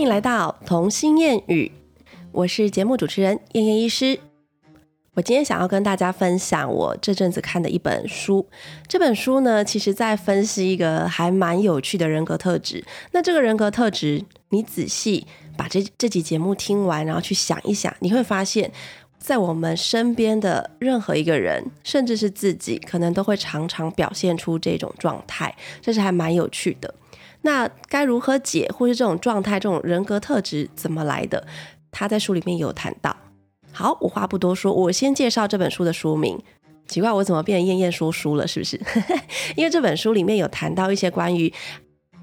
欢迎来到童心谚语，我是节目主持人燕燕医师。我今天想要跟大家分享我这阵子看的一本书。这本书呢，其实在分析一个还蛮有趣的人格特质。那这个人格特质，你仔细把这这集节目听完，然后去想一想，你会发现，在我们身边的任何一个人，甚至是自己，可能都会常常表现出这种状态。这是还蛮有趣的。那该如何解，或是这种状态、这种人格特质怎么来的？他在书里面有谈到。好，我话不多说，我先介绍这本书的书名。奇怪，我怎么变成艳艳说书了？是不是？因为这本书里面有谈到一些关于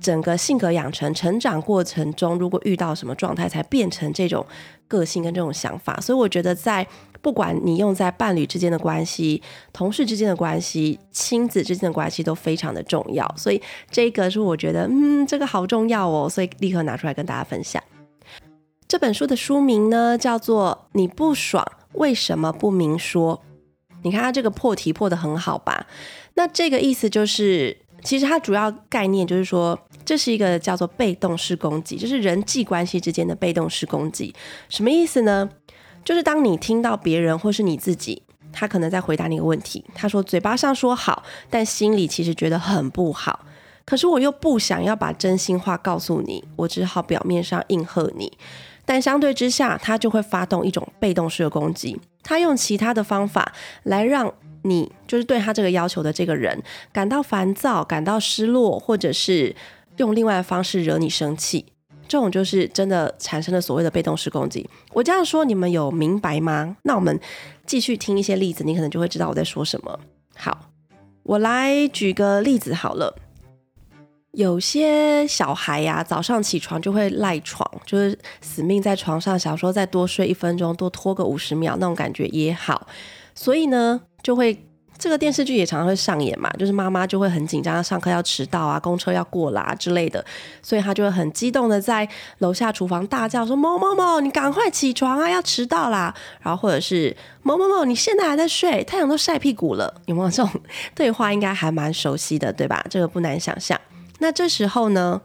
整个性格养成、成长过程中，如果遇到什么状态，才变成这种个性跟这种想法。所以我觉得，在不管你用在伴侣之间的关系、同事之间的关系、亲子之间的关系，都非常的重要。所以这个是我觉得，嗯，这个好重要哦，所以立刻拿出来跟大家分享。这本书的书名呢，叫做《你不爽为什么不明说》。你看它这个破题破的很好吧？那这个意思就是，其实它主要概念就是说，这是一个叫做被动式攻击，就是人际关系之间的被动式攻击。什么意思呢？就是当你听到别人或是你自己，他可能在回答你一个问题，他说嘴巴上说好，但心里其实觉得很不好。可是我又不想要把真心话告诉你，我只好表面上应和你。但相对之下，他就会发动一种被动式的攻击。他用其他的方法来让你，就是对他这个要求的这个人感到烦躁、感到失落，或者是用另外的方式惹你生气。这种就是真的产生了所谓的被动式攻击。我这样说，你们有明白吗？那我们继续听一些例子，你可能就会知道我在说什么。好，我来举个例子好了。有些小孩呀，早上起床就会赖床，就是死命在床上，想说再多睡一分钟，多拖个五十秒，那种感觉也好。所以呢，就会这个电视剧也常常会上演嘛，就是妈妈就会很紧张，上课要迟到啊，公车要过啦之类的，所以他就会很激动的在楼下厨房大叫说：“某某某，你赶快起床啊，要迟到啦！”然后或者是“某某某，你现在还在睡，太阳都晒屁股了。”有没有这种对话？应该还蛮熟悉的，对吧？这个不难想象。那这时候呢？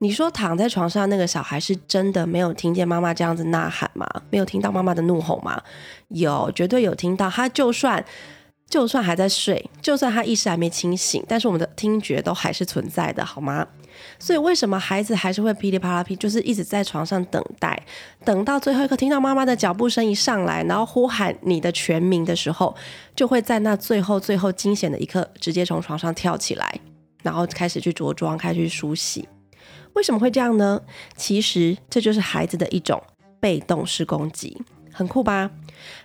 你说躺在床上那个小孩是真的没有听见妈妈这样子呐喊吗？没有听到妈妈的怒吼吗？有，绝对有听到。他就算就算还在睡，就算他意识还没清醒，但是我们的听觉都还是存在的，好吗？所以为什么孩子还是会噼里啪啦噼，就是一直在床上等待，等到最后一刻听到妈妈的脚步声一上来，然后呼喊你的全名的时候，就会在那最后最后惊险的一刻，直接从床上跳起来。然后开始去着装，开始去梳洗。为什么会这样呢？其实这就是孩子的一种被动式攻击，很酷吧？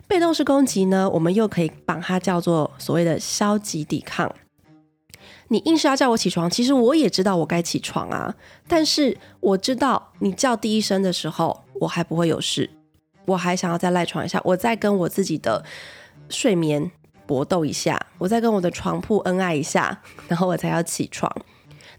被动式攻击呢，我们又可以把它叫做所谓的消极抵抗。你硬是要叫我起床，其实我也知道我该起床啊，但是我知道你叫第一声的时候，我还不会有事，我还想要再赖床一下，我再跟我自己的睡眠。搏斗一下，我再跟我的床铺恩爱一下，然后我才要起床。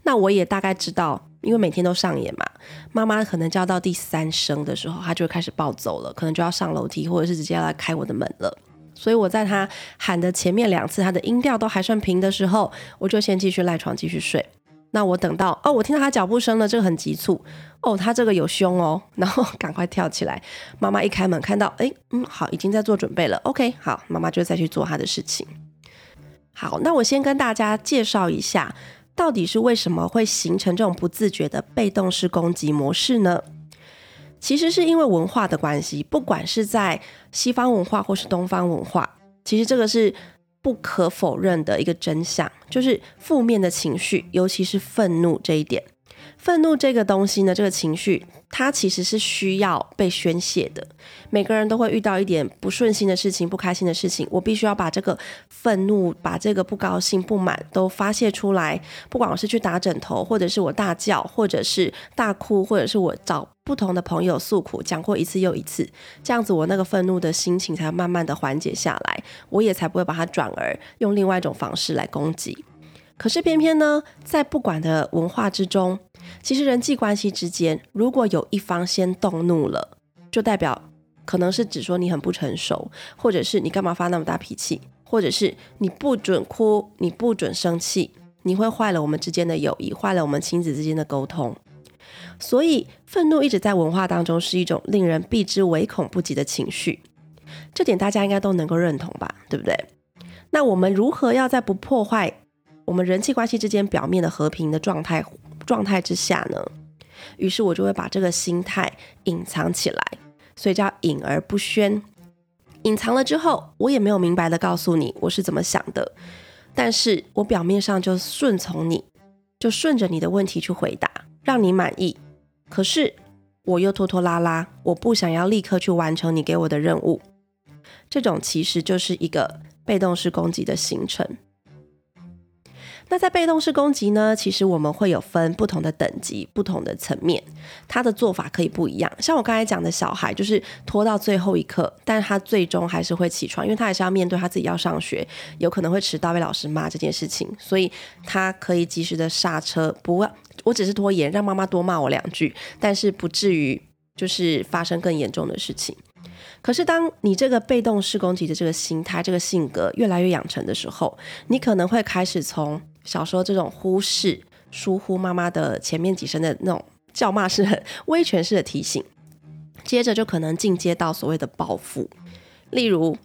那我也大概知道，因为每天都上演嘛。妈妈可能叫到第三声的时候，她就开始暴走了，可能就要上楼梯，或者是直接要来开我的门了。所以我在她喊的前面两次，她的音调都还算平的时候，我就先继续赖床继续睡。那我等到哦，我听到她脚步声了，这个很急促哦，他这个有凶哦，然后 赶快跳起来。妈妈一开门看到，哎，嗯，好，已经在做准备了。OK，好，妈妈就再去做她的事情。好，那我先跟大家介绍一下，到底是为什么会形成这种不自觉的被动式攻击模式呢？其实是因为文化的关系，不管是在西方文化或是东方文化，其实这个是。不可否认的一个真相，就是负面的情绪，尤其是愤怒这一点。愤怒这个东西呢，这个情绪。它其实是需要被宣泄的。每个人都会遇到一点不顺心的事情、不开心的事情，我必须要把这个愤怒、把这个不高兴、不满都发泄出来。不管我是去打枕头，或者是我大叫，或者是大哭，或者是我找不同的朋友诉苦，讲过一次又一次，这样子我那个愤怒的心情才慢慢的缓解下来，我也才不会把它转而用另外一种方式来攻击。可是偏偏呢，在不管的文化之中。其实人际关系之间，如果有一方先动怒了，就代表可能是只说你很不成熟，或者是你干嘛发那么大脾气，或者是你不准哭，你不准生气，你会坏了我们之间的友谊，坏了我们亲子之间的沟通。所以愤怒一直在文化当中是一种令人避之唯恐不及的情绪，这点大家应该都能够认同吧？对不对？那我们如何要在不破坏我们人际关系之间表面的和平的状态状态之下呢？于是我就会把这个心态隐藏起来，所以叫隐而不宣。隐藏了之后，我也没有明白的告诉你我是怎么想的，但是我表面上就顺从你，就顺着你的问题去回答，让你满意。可是我又拖拖拉拉，我不想要立刻去完成你给我的任务。这种其实就是一个。被动式攻击的形成。那在被动式攻击呢？其实我们会有分不同的等级、不同的层面，他的做法可以不一样。像我刚才讲的小孩，就是拖到最后一刻，但是他最终还是会起床，因为他还是要面对他自己要上学，有可能会迟到被老师骂这件事情，所以他可以及时的刹车，不，我只是拖延，让妈妈多骂我两句，但是不至于就是发生更严重的事情。可是，当你这个被动式攻击的这个心态、这个性格越来越养成的时候，你可能会开始从小时候这种忽视、疏忽妈妈的前面几声的那种叫骂式、很威权式的提醒，接着就可能进阶到所谓的报复。例如，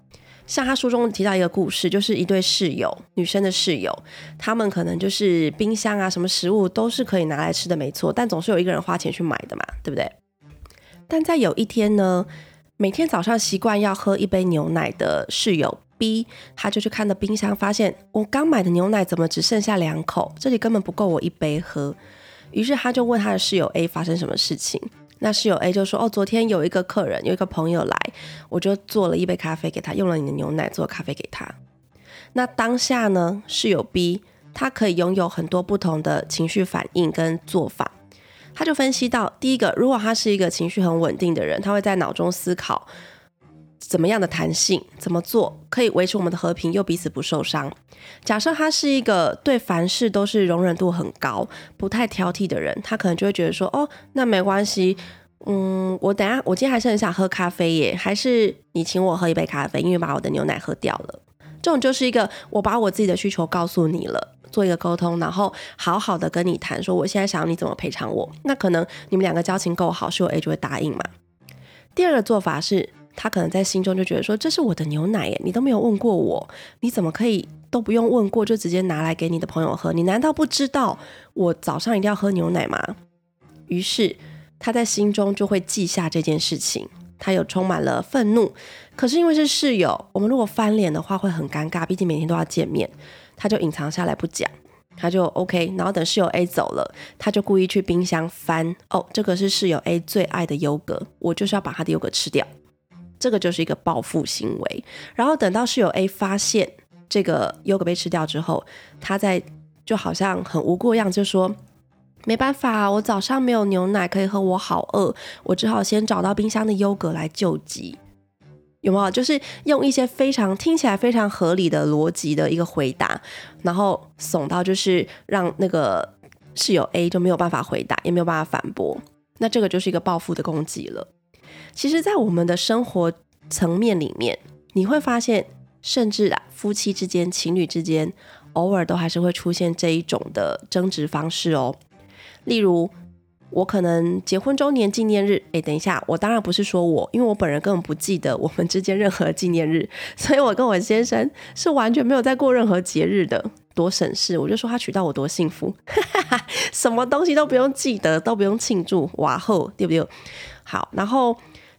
像他书中提到一个故事，就是一对室友，女生的室友，他们可能就是冰箱啊，什么食物都是可以拿来吃的，没错，但总是有一个人花钱去买的嘛，对不对？但在有一天呢？每天早上习惯要喝一杯牛奶的室友 B，他就去看了冰箱，发现我刚买的牛奶怎么只剩下两口，这里根本不够我一杯喝。于是他就问他的室友 A 发生什么事情。那室友 A 就说：“哦，昨天有一个客人，有一个朋友来，我就做了一杯咖啡给他，用了你的牛奶做咖啡给他。”那当下呢，室友 B 他可以拥有很多不同的情绪反应跟做法。他就分析到，第一个，如果他是一个情绪很稳定的人，他会在脑中思考怎么样的弹性，怎么做可以维持我们的和平又彼此不受伤。假设他是一个对凡事都是容忍度很高、不太挑剔的人，他可能就会觉得说，哦，那没关系，嗯，我等下我今天还是很想喝咖啡耶，还是你请我喝一杯咖啡，因为把我的牛奶喝掉了。这种就是一个我把我自己的需求告诉你了。做一个沟通，然后好好的跟你谈，说我现在想要你怎么赔偿我。那可能你们两个交情够好，是我 A 就会答应嘛。第二个做法是，他可能在心中就觉得说，这是我的牛奶耶，你都没有问过我，你怎么可以都不用问过就直接拿来给你的朋友喝？你难道不知道我早上一定要喝牛奶吗？于是他在心中就会记下这件事情，他有充满了愤怒。可是因为是室友，我们如果翻脸的话会很尴尬，毕竟每天都要见面。他就隐藏下来不讲，他就 OK，然后等室友 A 走了，他就故意去冰箱翻，哦，这个是室友 A 最爱的优格，我就是要把他的优格吃掉，这个就是一个报复行为。然后等到室友 A 发现这个优格被吃掉之后，他在就好像很无辜的样，就说没办法，我早上没有牛奶可以喝，我好饿，我只好先找到冰箱的优格来救急。有没有就是用一些非常听起来非常合理的逻辑的一个回答，然后怂到就是让那个室友 A 就没有办法回答，也没有办法反驳，那这个就是一个报复的攻击了。其实，在我们的生活层面里面，你会发现，甚至啊，夫妻之间、情侣之间，偶尔都还是会出现这一种的争执方式哦，例如。我可能结婚周年纪念日，哎，等一下，我当然不是说我，因为我本人根本不记得我们之间任何纪念日，所以我跟我先生是完全没有在过任何节日的，多省事。我就说他娶到我多幸福，哈哈哈什么东西都不用记得，都不用庆祝，哇吼，对不对？好，然后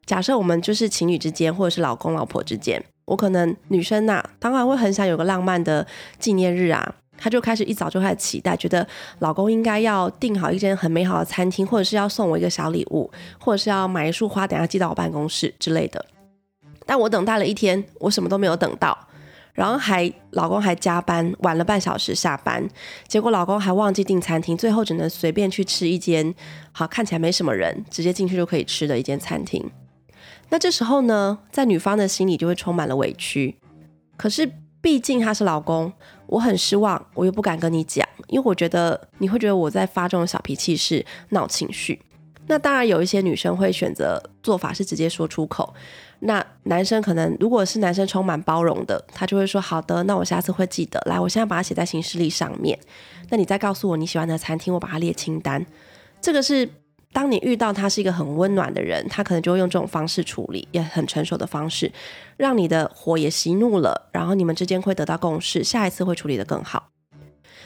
假设我们就是情侣之间，或者是老公老婆之间，我可能女生呐，当然会很想有个浪漫的纪念日啊。她就开始一早就开始期待，觉得老公应该要订好一间很美好的餐厅，或者是要送我一个小礼物，或者是要买一束花，等下寄到我办公室之类的。但我等待了一天，我什么都没有等到，然后还老公还加班晚了半小时下班，结果老公还忘记订餐厅，最后只能随便去吃一间好看起来没什么人，直接进去就可以吃的一间餐厅。那这时候呢，在女方的心里就会充满了委屈，可是。毕竟他是老公，我很失望，我又不敢跟你讲，因为我觉得你会觉得我在发这种小脾气是闹情绪。那当然有一些女生会选择做法是直接说出口，那男生可能如果是男生充满包容的，他就会说好的，那我下次会记得。来，我现在把它写在行事历上面，那你再告诉我你喜欢的餐厅，我把它列清单。这个是当你遇到他是一个很温暖的人，他可能就会用这种方式处理，也很成熟的方式，让你的火也熄怒了，然后你们之间会得到共识，下一次会处理得更好。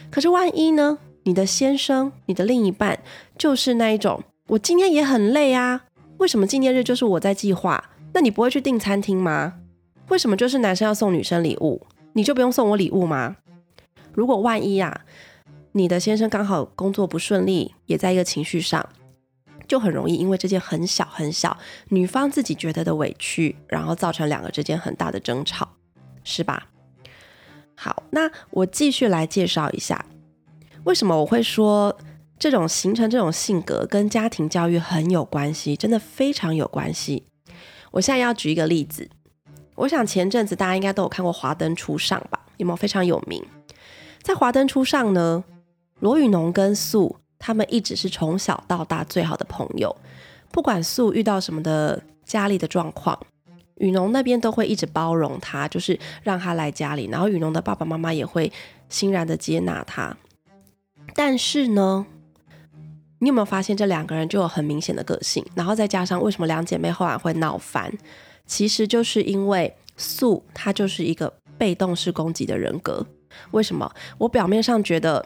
可是万一呢？你的先生，你的另一半，就是那一种，我今天也很累啊，为什么纪念日就是我在计划？那你不会去订餐厅吗？为什么就是男生要送女生礼物，你就不用送我礼物吗？如果万一啊，你的先生刚好工作不顺利，也在一个情绪上。就很容易因为这件很小很小，女方自己觉得的委屈，然后造成两个之间很大的争吵，是吧？好，那我继续来介绍一下，为什么我会说这种形成这种性格跟家庭教育很有关系，真的非常有关系。我现在要举一个例子，我想前阵子大家应该都有看过《华灯初上》吧？有没有非常有名？在《华灯初上》呢，罗宇农跟素。他们一直是从小到大最好的朋友，不管素遇到什么的家里的状况，雨农那边都会一直包容他，就是让他来家里，然后雨农的爸爸妈妈也会欣然的接纳他。但是呢，你有没有发现这两个人就有很明显的个性？然后再加上为什么两姐妹后来会闹翻，其实就是因为素她就是一个被动式攻击的人格。为什么？我表面上觉得。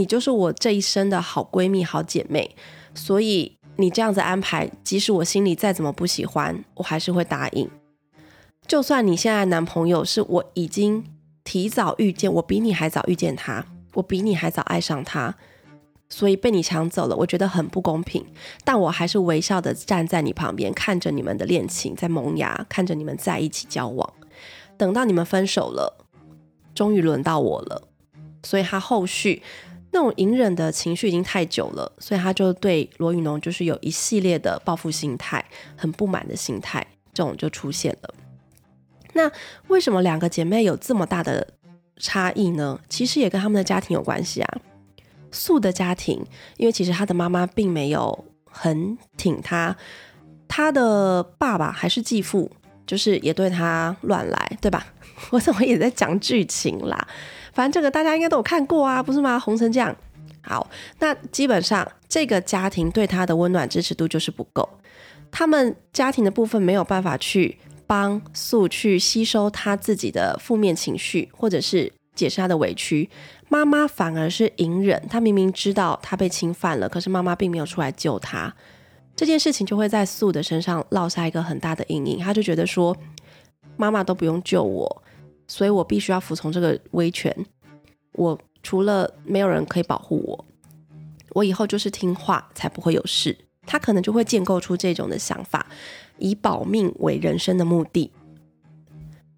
你就是我这一生的好闺蜜、好姐妹，所以你这样子安排，即使我心里再怎么不喜欢，我还是会答应。就算你现在男朋友是我已经提早遇见，我比你还早遇见他，我比你还早爱上他，所以被你抢走了，我觉得很不公平。但我还是微笑的站在你旁边，看着你们的恋情在萌芽，看着你们在一起交往。等到你们分手了，终于轮到我了，所以他后续。那种隐忍的情绪已经太久了，所以他就对罗宇农就是有一系列的报复心态，很不满的心态，这种就出现了。那为什么两个姐妹有这么大的差异呢？其实也跟他们的家庭有关系啊。素的家庭，因为其实他的妈妈并没有很挺他，他的爸爸还是继父，就是也对他乱来，对吧？我怎么也在讲剧情啦？反正这个大家应该都有看过啊，不是吗？红成这样，好，那基本上这个家庭对他的温暖支持度就是不够，他们家庭的部分没有办法去帮素去吸收他自己的负面情绪，或者是解释他的委屈。妈妈反而是隐忍，他明明知道他被侵犯了，可是妈妈并没有出来救他，这件事情就会在素的身上落下一个很大的阴影。他就觉得说，妈妈都不用救我。所以我必须要服从这个威权。我除了没有人可以保护我，我以后就是听话才不会有事。他可能就会建构出这种的想法，以保命为人生的目的。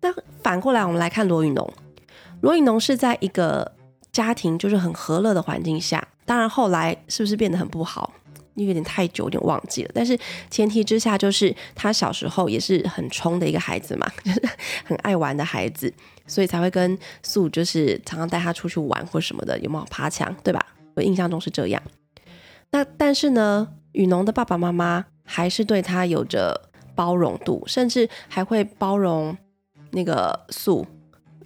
那反过来，我们来看罗宇农。罗宇农是在一个家庭就是很和乐的环境下，当然后来是不是变得很不好？因为有点太久，有点忘记了。但是前提之下，就是他小时候也是很冲的一个孩子嘛，就是很爱玩的孩子，所以才会跟素就是常常带他出去玩或什么的，有没有爬墙，对吧？我印象中是这样。那但是呢，雨农的爸爸妈妈还是对他有着包容度，甚至还会包容那个素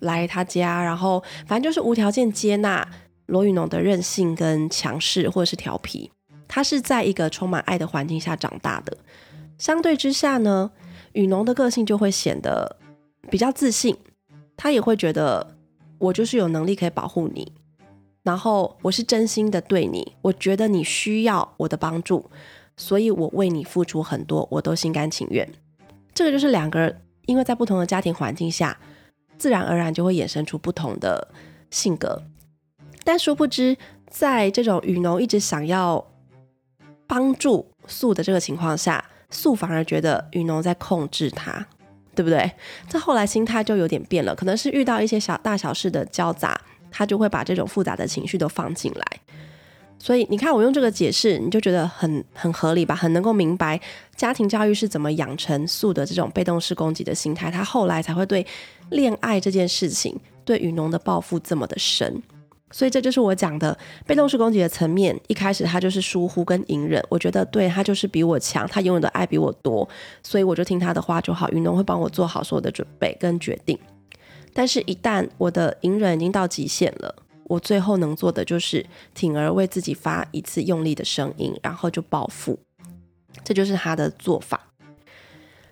来他家，然后反正就是无条件接纳罗雨农的任性跟强势或者是调皮。他是在一个充满爱的环境下长大的，相对之下呢，雨农的个性就会显得比较自信，他也会觉得我就是有能力可以保护你，然后我是真心的对你，我觉得你需要我的帮助，所以我为你付出很多，我都心甘情愿。这个就是两个人因为在不同的家庭环境下，自然而然就会衍生出不同的性格，但殊不知，在这种雨农一直想要。帮助素的这个情况下，素反而觉得雨农在控制他，对不对？这后来心态就有点变了，可能是遇到一些小大小事的交杂，他就会把这种复杂的情绪都放进来。所以你看，我用这个解释，你就觉得很很合理吧？很能够明白家庭教育是怎么养成素的这种被动式攻击的心态，他后来才会对恋爱这件事情，对雨农的报复这么的深。所以这就是我讲的被动式攻击的层面。一开始他就是疏忽跟隐忍，我觉得对他就是比我强，他永远的爱比我多，所以我就听他的话就好。云龙会帮我做好所有的准备跟决定。但是，一旦我的隐忍已经到极限了，我最后能做的就是挺而为自己发一次用力的声音，然后就报复。这就是他的做法。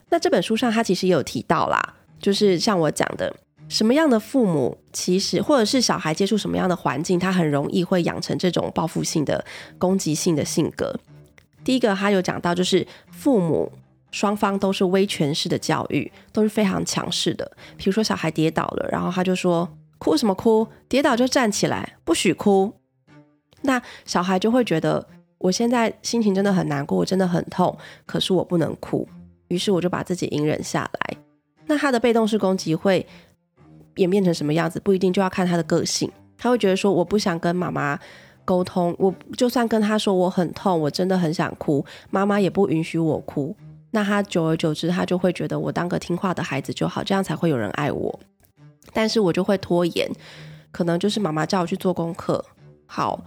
那这本书上他其实也有提到啦，就是像我讲的，什么样的父母其实或者是小孩接触什么样的环境，他很容易会养成这种报复性的攻击性的性格。第一个，他有讲到，就是父母双方都是威权式的教育，都是非常强势的。比如说小孩跌倒了，然后他就说：“哭什么哭？跌倒就站起来，不许哭。”那小孩就会觉得，我现在心情真的很难过，我真的很痛，可是我不能哭，于是我就把自己隐忍下来。那他的被动式攻击会演变成什么样子？不一定就要看他的个性。他会觉得说：“我不想跟妈妈。”沟通，我就算跟他说我很痛，我真的很想哭，妈妈也不允许我哭。那他久而久之，他就会觉得我当个听话的孩子就好，这样才会有人爱我。但是我就会拖延，可能就是妈妈叫我去做功课。好，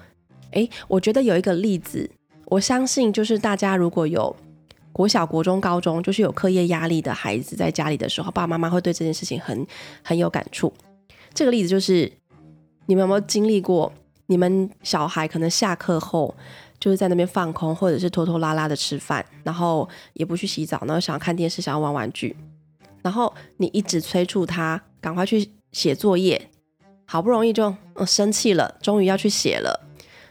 诶，我觉得有一个例子，我相信就是大家如果有国小、国中、高中，就是有课业压力的孩子在家里的时候，爸爸妈妈会对这件事情很很有感触。这个例子就是你们有没有经历过？你们小孩可能下课后就是在那边放空，或者是拖拖拉拉的吃饭，然后也不去洗澡，然后想要看电视，想要玩玩具，然后你一直催促他赶快去写作业，好不容易就嗯生气了，终于要去写了，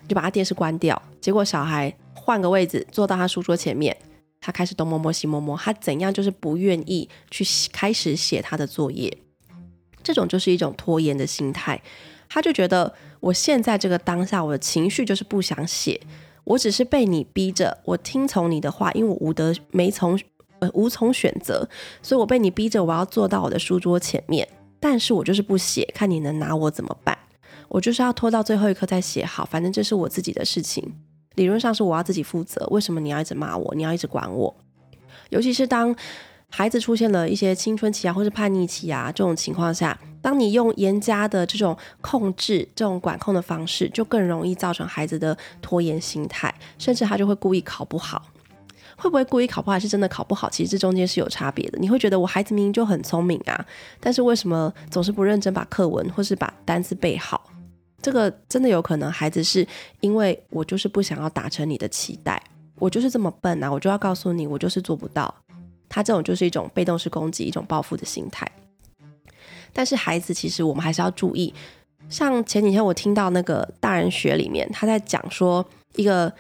就把他电视关掉。结果小孩换个位置坐到他书桌前面，他开始东摸摸西摸摸，他怎样就是不愿意去开始写他的作业，这种就是一种拖延的心态。他就觉得我现在这个当下，我的情绪就是不想写，我只是被你逼着，我听从你的话，因为我无得没从呃无从选择，所以我被你逼着我要坐到我的书桌前面，但是我就是不写，看你能拿我怎么办？我就是要拖到最后一刻再写好，反正这是我自己的事情，理论上是我要自己负责，为什么你要一直骂我？你要一直管我？尤其是当。孩子出现了一些青春期啊，或是叛逆期啊，这种情况下，当你用严加的这种控制、这种管控的方式，就更容易造成孩子的拖延心态，甚至他就会故意考不好。会不会故意考不好，还是真的考不好？其实这中间是有差别的。你会觉得我孩子明明就很聪明啊，但是为什么总是不认真把课文或是把单词背好？这个真的有可能，孩子是因为我就是不想要达成你的期待，我就是这么笨啊，我就要告诉你，我就是做不到。他这种就是一种被动式攻击，一种报复的心态。但是孩子其实我们还是要注意，像前几天我听到那个大人学里面，他在讲说，一个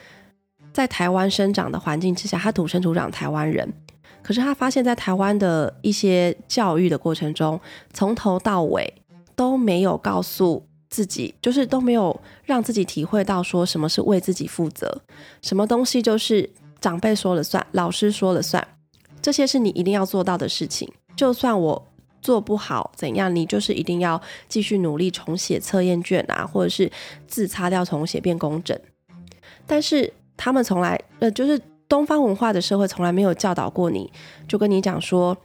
在台湾生长的环境之下，他土生土长台湾人，可是他发现，在台湾的一些教育的过程中，从头到尾都没有告诉自己，就是都没有让自己体会到说什么是为自己负责，什么东西就是长辈说了算，老师说了算。这些是你一定要做到的事情，就算我做不好怎样，你就是一定要继续努力重写测验卷啊，或者是字擦掉重写变工整。但是他们从来，呃，就是东方文化的社会从来没有教导过你，就跟你讲说，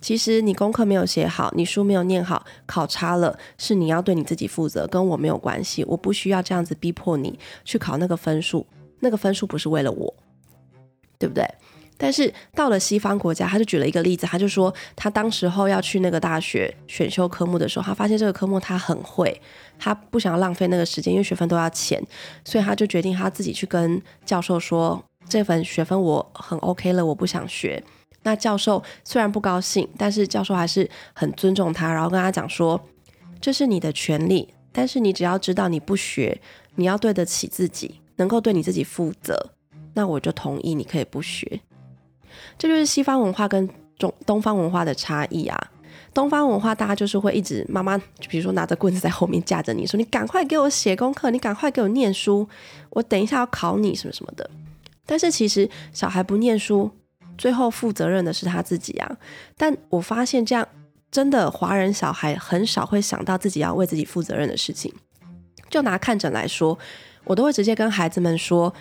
其实你功课没有写好，你书没有念好，考差了是你要对你自己负责，跟我没有关系，我不需要这样子逼迫你去考那个分数，那个分数不是为了我，对不对？但是到了西方国家，他就举了一个例子，他就说他当时候要去那个大学选修科目的时候，他发现这个科目他很会，他不想要浪费那个时间，因为学分都要钱，所以他就决定他自己去跟教授说，这份学分我很 OK 了，我不想学。那教授虽然不高兴，但是教授还是很尊重他，然后跟他讲说，这是你的权利，但是你只要知道你不学，你要对得起自己，能够对你自己负责，那我就同意你可以不学。这就是西方文化跟中东方文化的差异啊！东方文化大家就是会一直妈妈，就比如说拿着棍子在后面架着你说：“你赶快给我写功课，你赶快给我念书，我等一下要考你什么什么的。”但是其实小孩不念书，最后负责任的是他自己啊！但我发现这样真的华人小孩很少会想到自己要为自己负责任的事情。就拿看诊来说，我都会直接跟孩子们说。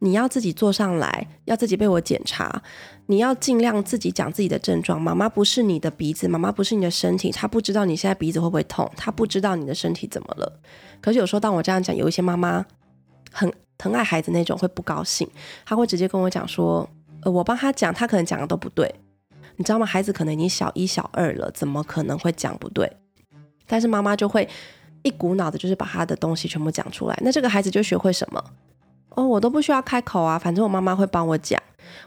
你要自己坐上来，要自己被我检查。你要尽量自己讲自己的症状。妈妈不是你的鼻子，妈妈不是你的身体，她不知道你现在鼻子会不会痛，她不知道你的身体怎么了。可是有时候当我这样讲，有一些妈妈很疼爱孩子那种会不高兴，她会直接跟我讲说：“呃，我帮他讲，他可能讲的都不对，你知道吗？孩子可能已经小一小二了，怎么可能会讲不对？”但是妈妈就会一股脑的就是把他的东西全部讲出来。那这个孩子就学会什么？哦，我都不需要开口啊，反正我妈妈会帮我讲。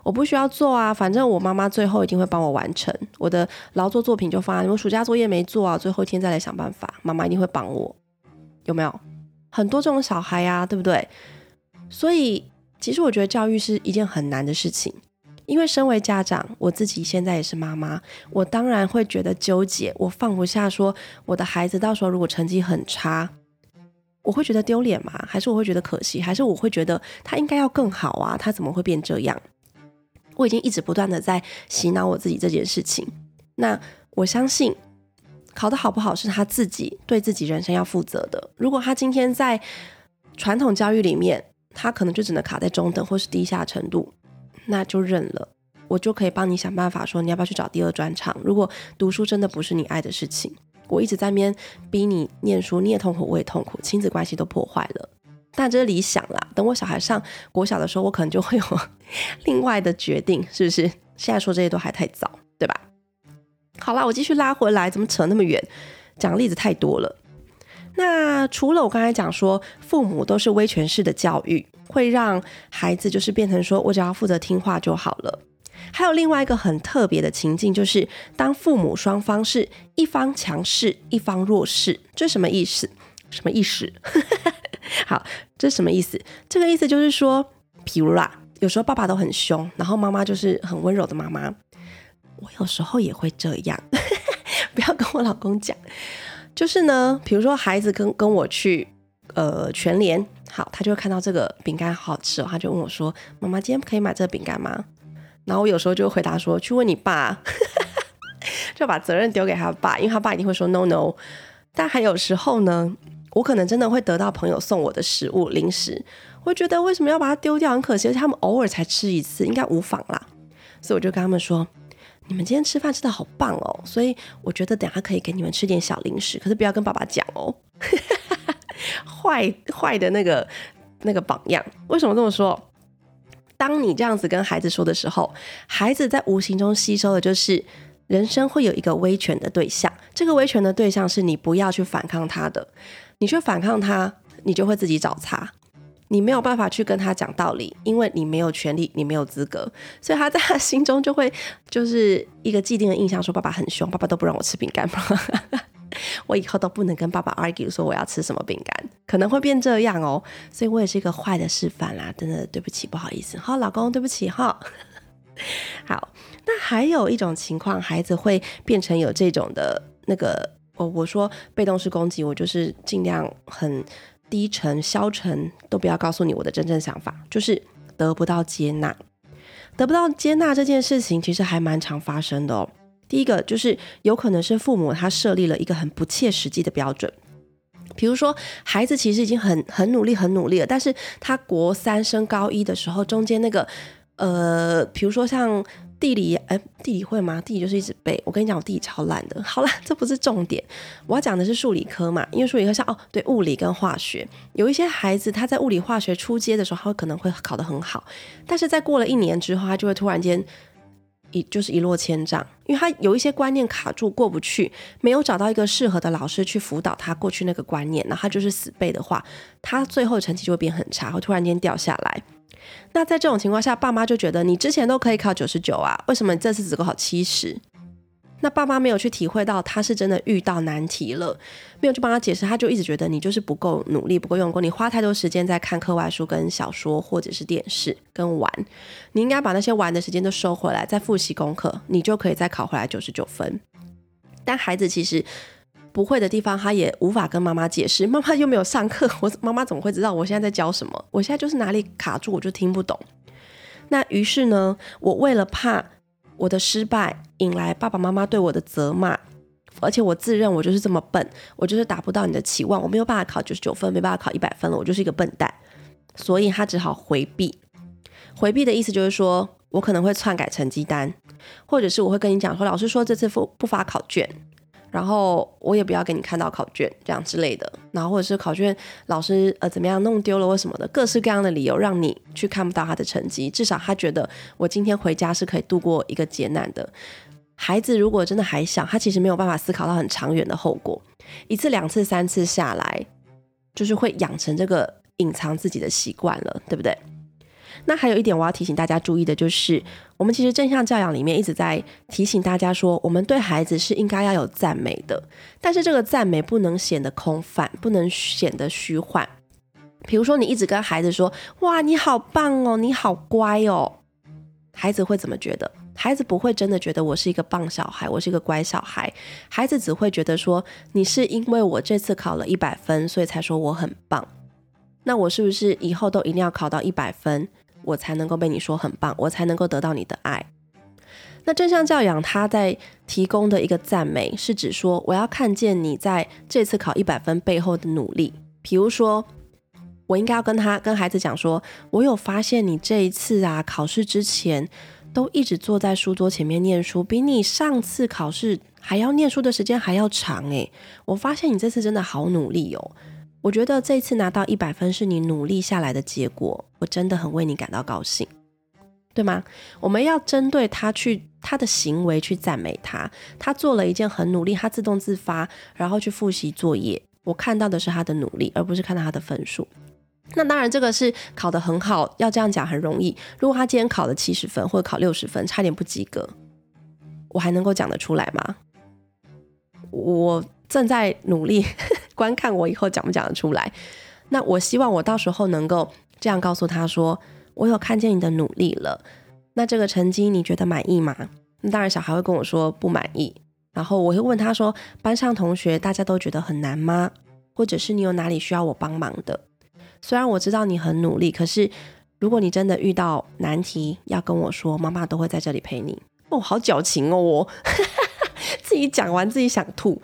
我不需要做啊，反正我妈妈最后一定会帮我完成我的劳作作品，就放在我暑假作业没做啊，最后一天再来想办法，妈妈一定会帮我。有没有很多这种小孩呀？对不对？所以其实我觉得教育是一件很难的事情。因为身为家长，我自己现在也是妈妈，我当然会觉得纠结，我放不下。说我的孩子到时候如果成绩很差，我会觉得丢脸吗？还是我会觉得可惜？还是我会觉得他应该要更好啊？他怎么会变这样？我已经一直不断的在洗脑我自己这件事情。那我相信考得好不好是他自己对自己人生要负责的。如果他今天在传统教育里面，他可能就只能卡在中等或是低下程度。那就认了，我就可以帮你想办法，说你要不要去找第二专场。如果读书真的不是你爱的事情，我一直在边逼你念书，你也痛苦，我也痛苦，亲子关系都破坏了。但这是理想啦，等我小孩上国小的时候，我可能就会有 另外的决定，是不是？现在说这些都还太早，对吧？好啦，我继续拉回来，怎么扯那么远？讲例子太多了。那除了我刚才讲说，父母都是威权式的教育。会让孩子就是变成说我只要负责听话就好了。还有另外一个很特别的情境，就是当父母双方是一方强势，一方弱势，这什么意思？什么意思？好，这什么意思？这个意思就是说，比如啦，有时候爸爸都很凶，然后妈妈就是很温柔的妈妈。我有时候也会这样，不要跟我老公讲。就是呢，比如说孩子跟跟我去呃全联。好，他就会看到这个饼干好吃哦，他就问我说：“妈妈，今天可以买这个饼干吗？”然后我有时候就回答说：“去问你爸。”就把责任丢给他爸，因为他爸一定会说 “no no”。但还有时候呢，我可能真的会得到朋友送我的食物零食，我觉得为什么要把它丢掉，很可惜，而且他们偶尔才吃一次，应该无妨啦。所以我就跟他们说：“你们今天吃饭吃的好棒哦，所以我觉得等下可以给你们吃点小零食，可是不要跟爸爸讲哦。”坏坏的那个那个榜样，为什么这么说？当你这样子跟孩子说的时候，孩子在无形中吸收的就是人生会有一个威权的对象。这个威权的对象是你不要去反抗他的，你去反抗他，你就会自己找茬。你没有办法去跟他讲道理，因为你没有权利，你没有资格，所以他在他心中就会就是一个既定的印象，说爸爸很凶，爸爸都不让我吃饼干。我以后都不能跟爸爸 argue 说我要吃什么饼干，可能会变这样哦，所以我也是一个坏的示范啦，真的对不起，不好意思，好，老公对不起哈。好，那还有一种情况，孩子会变成有这种的那个，我我说被动式攻击，我就是尽量很低沉消沉，都不要告诉你我的真正想法，就是得不到接纳，得不到接纳这件事情其实还蛮常发生的哦。第一个就是有可能是父母他设立了一个很不切实际的标准，比如说孩子其实已经很很努力很努力了，但是他国三升高一的时候，中间那个呃，比如说像地理，哎，地理会吗？地理就是一直背。我跟你讲，我地理超烂的。好了，这不是重点，我要讲的是数理科嘛，因为数理科像哦，对，物理跟化学，有一些孩子他在物理化学初阶的时候，他可能会考得很好，但是在过了一年之后，他就会突然间。一就是一落千丈，因为他有一些观念卡住过不去，没有找到一个适合的老师去辅导他过去那个观念，那他就是死背的话，他最后成绩就会变很差，会突然间掉下来。那在这种情况下，爸妈就觉得你之前都可以考九十九啊，为什么你这次只够考七十？那爸妈没有去体会到他是真的遇到难题了，没有去帮他解释，他就一直觉得你就是不够努力、不够用功，你花太多时间在看课外书、跟小说或者是电视跟玩，你应该把那些玩的时间都收回来，再复习功课，你就可以再考回来九十九分。但孩子其实不会的地方，他也无法跟妈妈解释，妈妈又没有上课，我妈妈怎么会知道我现在在教什么？我现在就是哪里卡住，我就听不懂。那于是呢，我为了怕。我的失败引来爸爸妈妈对我的责骂，而且我自认我就是这么笨，我就是达不到你的期望，我没有办法考九十九分，没办法考一百分了，我就是一个笨蛋，所以他只好回避。回避的意思就是说我可能会篡改成绩单，或者是我会跟你讲说，老师说这次不不发考卷。然后我也不要给你看到考卷这样之类的，然后或者是考卷老师呃怎么样弄丢了或什么的，各式各样的理由让你去看不到他的成绩。至少他觉得我今天回家是可以度过一个劫难的。孩子如果真的还小，他其实没有办法思考到很长远的后果，一次、两次、三次下来，就是会养成这个隐藏自己的习惯了，对不对？那还有一点我要提醒大家注意的就是，我们其实正向教养里面一直在提醒大家说，我们对孩子是应该要有赞美的，但是这个赞美不能显得空泛，不能显得虚幻。比如说，你一直跟孩子说：“哇，你好棒哦，你好乖哦。”孩子会怎么觉得？孩子不会真的觉得我是一个棒小孩，我是一个乖小孩。孩子只会觉得说，你是因为我这次考了一百分，所以才说我很棒。那我是不是以后都一定要考到一百分，我才能够被你说很棒，我才能够得到你的爱？那正向教养他在提供的一个赞美，是指说我要看见你在这次考一百分背后的努力。比如说，我应该要跟他跟孩子讲说，我有发现你这一次啊，考试之前。都一直坐在书桌前面念书，比你上次考试还要念书的时间还要长诶，我发现你这次真的好努力哦！我觉得这次拿到一百分是你努力下来的结果，我真的很为你感到高兴，对吗？我们要针对他去他的行为去赞美他，他做了一件很努力，他自动自发，然后去复习作业，我看到的是他的努力，而不是看到他的分数。那当然，这个是考得很好，要这样讲很容易。如果他今天考了七十分或者考六十分，差点不及格，我还能够讲得出来吗？我正在努力观看我以后讲不讲得出来。那我希望我到时候能够这样告诉他说：“我有看见你的努力了。”那这个成绩你觉得满意吗？那当然，小孩会跟我说不满意。然后我会问他说：“班上同学大家都觉得很难吗？或者是你有哪里需要我帮忙的？”虽然我知道你很努力，可是如果你真的遇到难题，要跟我说，妈妈都会在这里陪你。哦，好矫情哦，我 自己讲完自己想吐。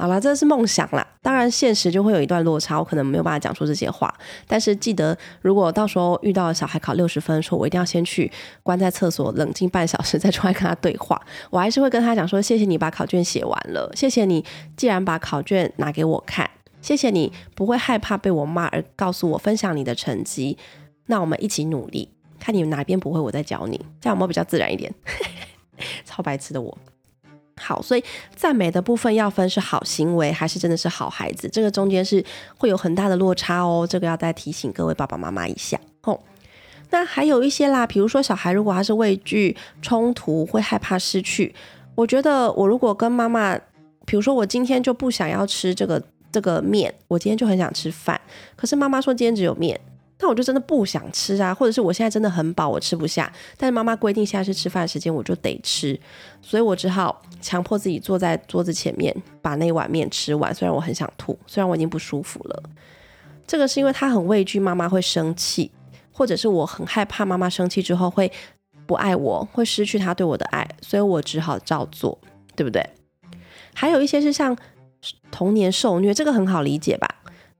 好了，这是梦想啦，当然现实就会有一段落差，我可能没有办法讲出这些话。但是记得，如果到时候遇到小孩考六十分，说我一定要先去关在厕所冷静半小时，再出来跟他对话。我还是会跟他讲说，谢谢你把考卷写完了，谢谢你既然把考卷拿给我看。谢谢你不会害怕被我骂而告诉我分享你的成绩，那我们一起努力，看你哪边不会，我再教你，这样有没有比较自然一点？超白痴的我。好，所以赞美的部分要分是好行为还是真的是好孩子，这个中间是会有很大的落差哦，这个要再提醒各位爸爸妈妈一下哦。那还有一些啦，比如说小孩如果他是畏惧冲突，会害怕失去，我觉得我如果跟妈妈，比如说我今天就不想要吃这个。这个面，我今天就很想吃饭，可是妈妈说今天只有面，那我就真的不想吃啊，或者是我现在真的很饱，我吃不下，但是妈妈规定现在是吃饭时间，我就得吃，所以我只好强迫自己坐在桌子前面把那碗面吃完，虽然我很想吐，虽然我已经不舒服了，这个是因为他很畏惧妈妈会生气，或者是我很害怕妈妈生气之后会不爱我，会失去他对我的爱，所以我只好照做，对不对？还有一些是像。童年受虐，这个很好理解吧？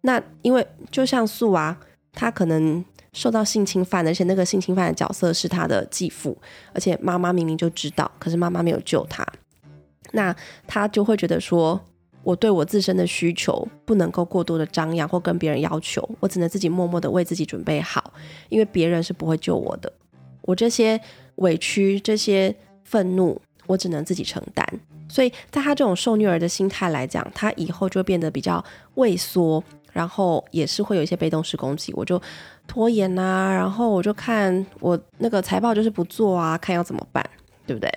那因为就像素啊，他可能受到性侵犯，而且那个性侵犯的角色是他的继父，而且妈妈明明就知道，可是妈妈没有救他，那他就会觉得说，我对我自身的需求不能够过多的张扬或跟别人要求，我只能自己默默的为自己准备好，因为别人是不会救我的，我这些委屈、这些愤怒，我只能自己承担。所以，在他这种受虐儿的心态来讲，他以后就会变得比较畏缩，然后也是会有一些被动式攻击。我就拖延啊，然后我就看我那个财报就是不做啊，看要怎么办，对不对？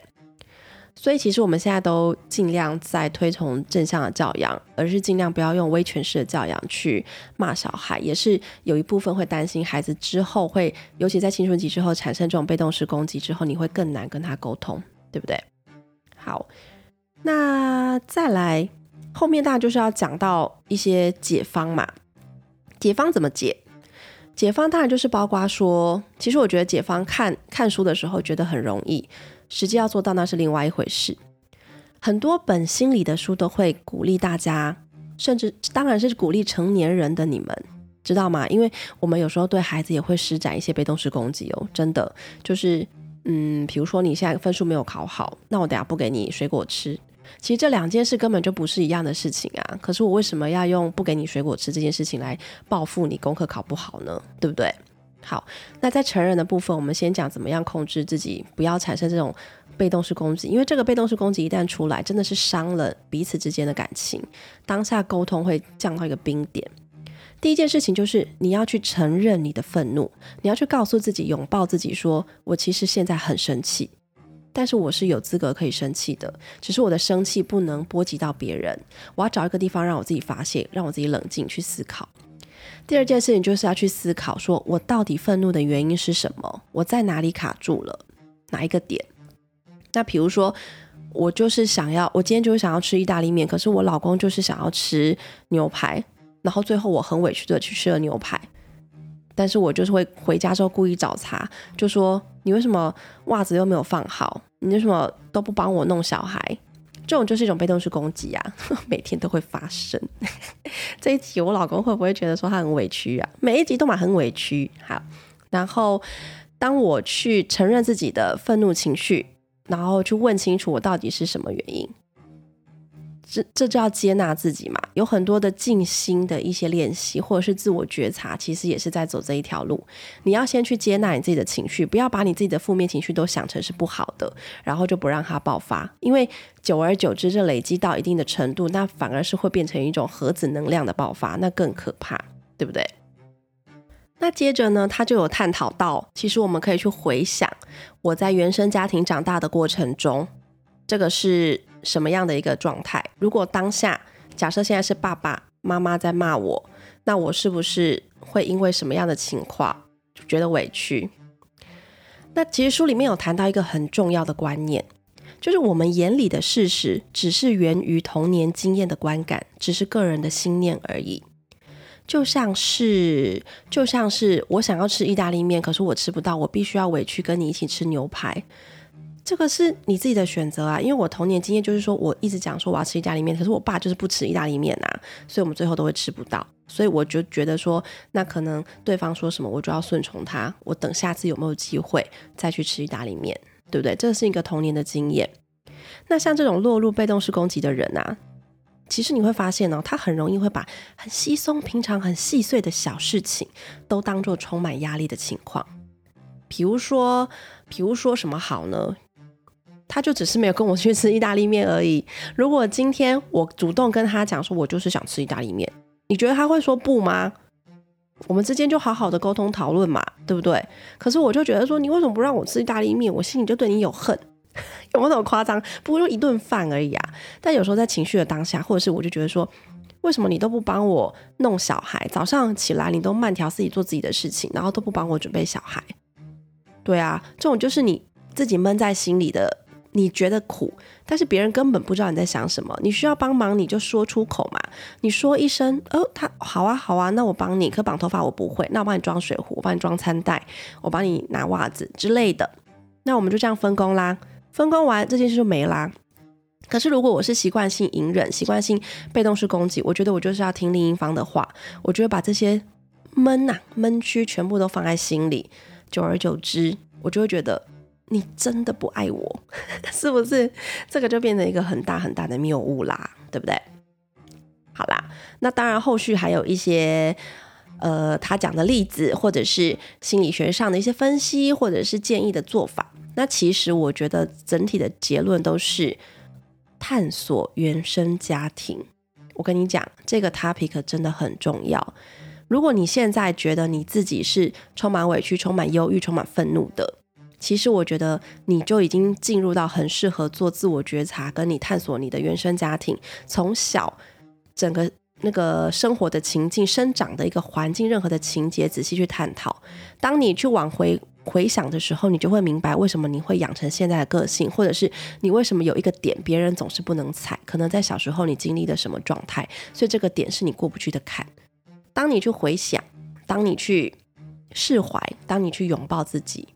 所以，其实我们现在都尽量在推崇正向的教养，而是尽量不要用威权式的教养去骂小孩，也是有一部分会担心孩子之后会，尤其在青春期之后产生这种被动式攻击之后，你会更难跟他沟通，对不对？好。那再来后面，大家就是要讲到一些解方嘛。解方怎么解？解方当然就是包括说，其实我觉得解方看看书的时候觉得很容易，实际要做到那是另外一回事。很多本心理的书都会鼓励大家，甚至当然是鼓励成年人的你们，知道吗？因为我们有时候对孩子也会施展一些被动式攻击哦，真的就是，嗯，比如说你现在分数没有考好，那我等下不给你水果吃。其实这两件事根本就不是一样的事情啊！可是我为什么要用不给你水果吃这件事情来报复你功课考不好呢？对不对？好，那在成人的部分，我们先讲怎么样控制自己，不要产生这种被动式攻击，因为这个被动式攻击一旦出来，真的是伤了彼此之间的感情，当下沟通会降到一个冰点。第一件事情就是你要去承认你的愤怒，你要去告诉自己，拥抱自己，说我其实现在很生气，但是我是有资格可以生气的，只是我的生气不能波及到别人。我要找一个地方让我自己发泄，让我自己冷静去思考。第二件事情就是要去思考，说我到底愤怒的原因是什么？我在哪里卡住了？哪一个点？那比如说，我就是想要，我今天就是想要吃意大利面，可是我老公就是想要吃牛排。然后最后我很委屈的去吃了牛排，但是我就是会回家之后故意找茬，就说你为什么袜子又没有放好？你为什么都不帮我弄小孩？这种就是一种被动式攻击啊，每天都会发生。这一集我老公会不会觉得说他很委屈啊？每一集都蛮很委屈。好，然后当我去承认自己的愤怒情绪，然后去问清楚我到底是什么原因。这这就要接纳自己嘛，有很多的静心的一些练习，或者是自我觉察，其实也是在走这一条路。你要先去接纳你自己的情绪，不要把你自己的负面情绪都想成是不好的，然后就不让它爆发。因为久而久之，这累积到一定的程度，那反而是会变成一种核子能量的爆发，那更可怕，对不对？那接着呢，他就有探讨到，其实我们可以去回想我在原生家庭长大的过程中，这个是。什么样的一个状态？如果当下假设现在是爸爸妈妈在骂我，那我是不是会因为什么样的情况觉得委屈？那其实书里面有谈到一个很重要的观念，就是我们眼里的事实只是源于童年经验的观感，只是个人的心念而已。就像是就像是我想要吃意大利面，可是我吃不到，我必须要委屈跟你一起吃牛排。这个是你自己的选择啊，因为我童年经验就是说，我一直讲说我要吃意大利面，可是我爸就是不吃意大利面呐，所以我们最后都会吃不到。所以我就觉得说，那可能对方说什么，我就要顺从他。我等下次有没有机会再去吃意大利面，对不对？这是一个童年的经验。那像这种落入被动式攻击的人啊，其实你会发现哦，他很容易会把很稀松平常、很细碎的小事情都当做充满压力的情况。比如说，比如说什么好呢？他就只是没有跟我去吃意大利面而已。如果今天我主动跟他讲说，我就是想吃意大利面，你觉得他会说不吗？我们之间就好好的沟通讨论嘛，对不对？可是我就觉得说，你为什么不让我吃意大利面？我心里就对你有恨，有没有那么夸张？不过就一顿饭而已啊。但有时候在情绪的当下，或者是我就觉得说，为什么你都不帮我弄小孩？早上起来你都慢条斯理做自己的事情，然后都不帮我准备小孩。对啊，这种就是你自己闷在心里的。你觉得苦，但是别人根本不知道你在想什么。你需要帮忙，你就说出口嘛。你说一声，哦，他好啊，好啊，那我帮你。可绑头发我不会，那我帮你装水壶，我帮你装餐袋，我帮你拿袜子之类的。那我们就这样分工啦。分工完这件事就没啦。可是如果我是习惯性隐忍、习惯性被动式攻击，我觉得我就是要听另一方的话。我觉得把这些闷呐、闷区全部都放在心里，久而久之，我就会觉得。你真的不爱我，是不是？这个就变成一个很大很大的谬误啦，对不对？好啦，那当然后续还有一些呃他讲的例子，或者是心理学上的一些分析，或者是建议的做法。那其实我觉得整体的结论都是探索原生家庭。我跟你讲，这个 topic 真的很重要。如果你现在觉得你自己是充满委屈、充满忧郁、充满愤怒的，其实我觉得你就已经进入到很适合做自我觉察，跟你探索你的原生家庭，从小整个那个生活的情境、生长的一个环境，任何的情节仔细去探讨。当你去往回回想的时候，你就会明白为什么你会养成现在的个性，或者是你为什么有一个点别人总是不能踩，可能在小时候你经历的什么状态，所以这个点是你过不去的坎。当你去回想，当你去释怀，当你去拥抱自己。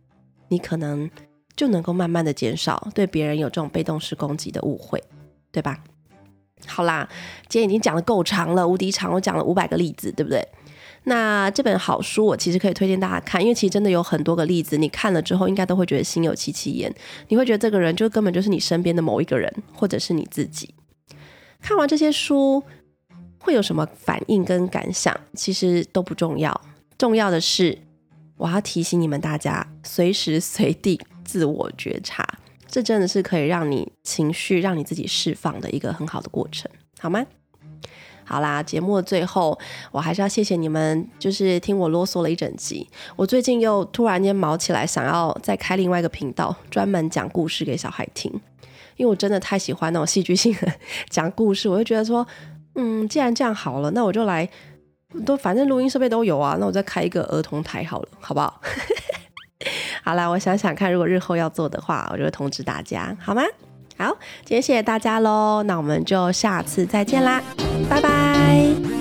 你可能就能够慢慢的减少对别人有这种被动式攻击的误会，对吧？好啦，今天已经讲的够长了，无敌长，我讲了五百个例子，对不对？那这本好书我其实可以推荐大家看，因为其实真的有很多个例子，你看了之后应该都会觉得心有戚戚焉，你会觉得这个人就根本就是你身边的某一个人，或者是你自己。看完这些书会有什么反应跟感想？其实都不重要，重要的是。我要提醒你们大家，随时 随地自我觉察，这真的是可以让你情绪让你自己释放的一个很好的过程，好吗？好啦，节目的最后，我还是要谢谢你们，就是听我啰嗦了一整集。我最近又突然间毛起来，想要再开另外一个频道，专门讲故事给小孩听，因为我真的太喜欢那种戏剧性的讲故事。我就觉得说，嗯，既然这样好了，那我就来，都反正录音设备都有啊，那我再开一个儿童台好了，好不好？好啦，我想想看，如果日后要做的话，我就会通知大家，好吗？好，今天谢谢大家喽，那我们就下次再见啦，拜拜。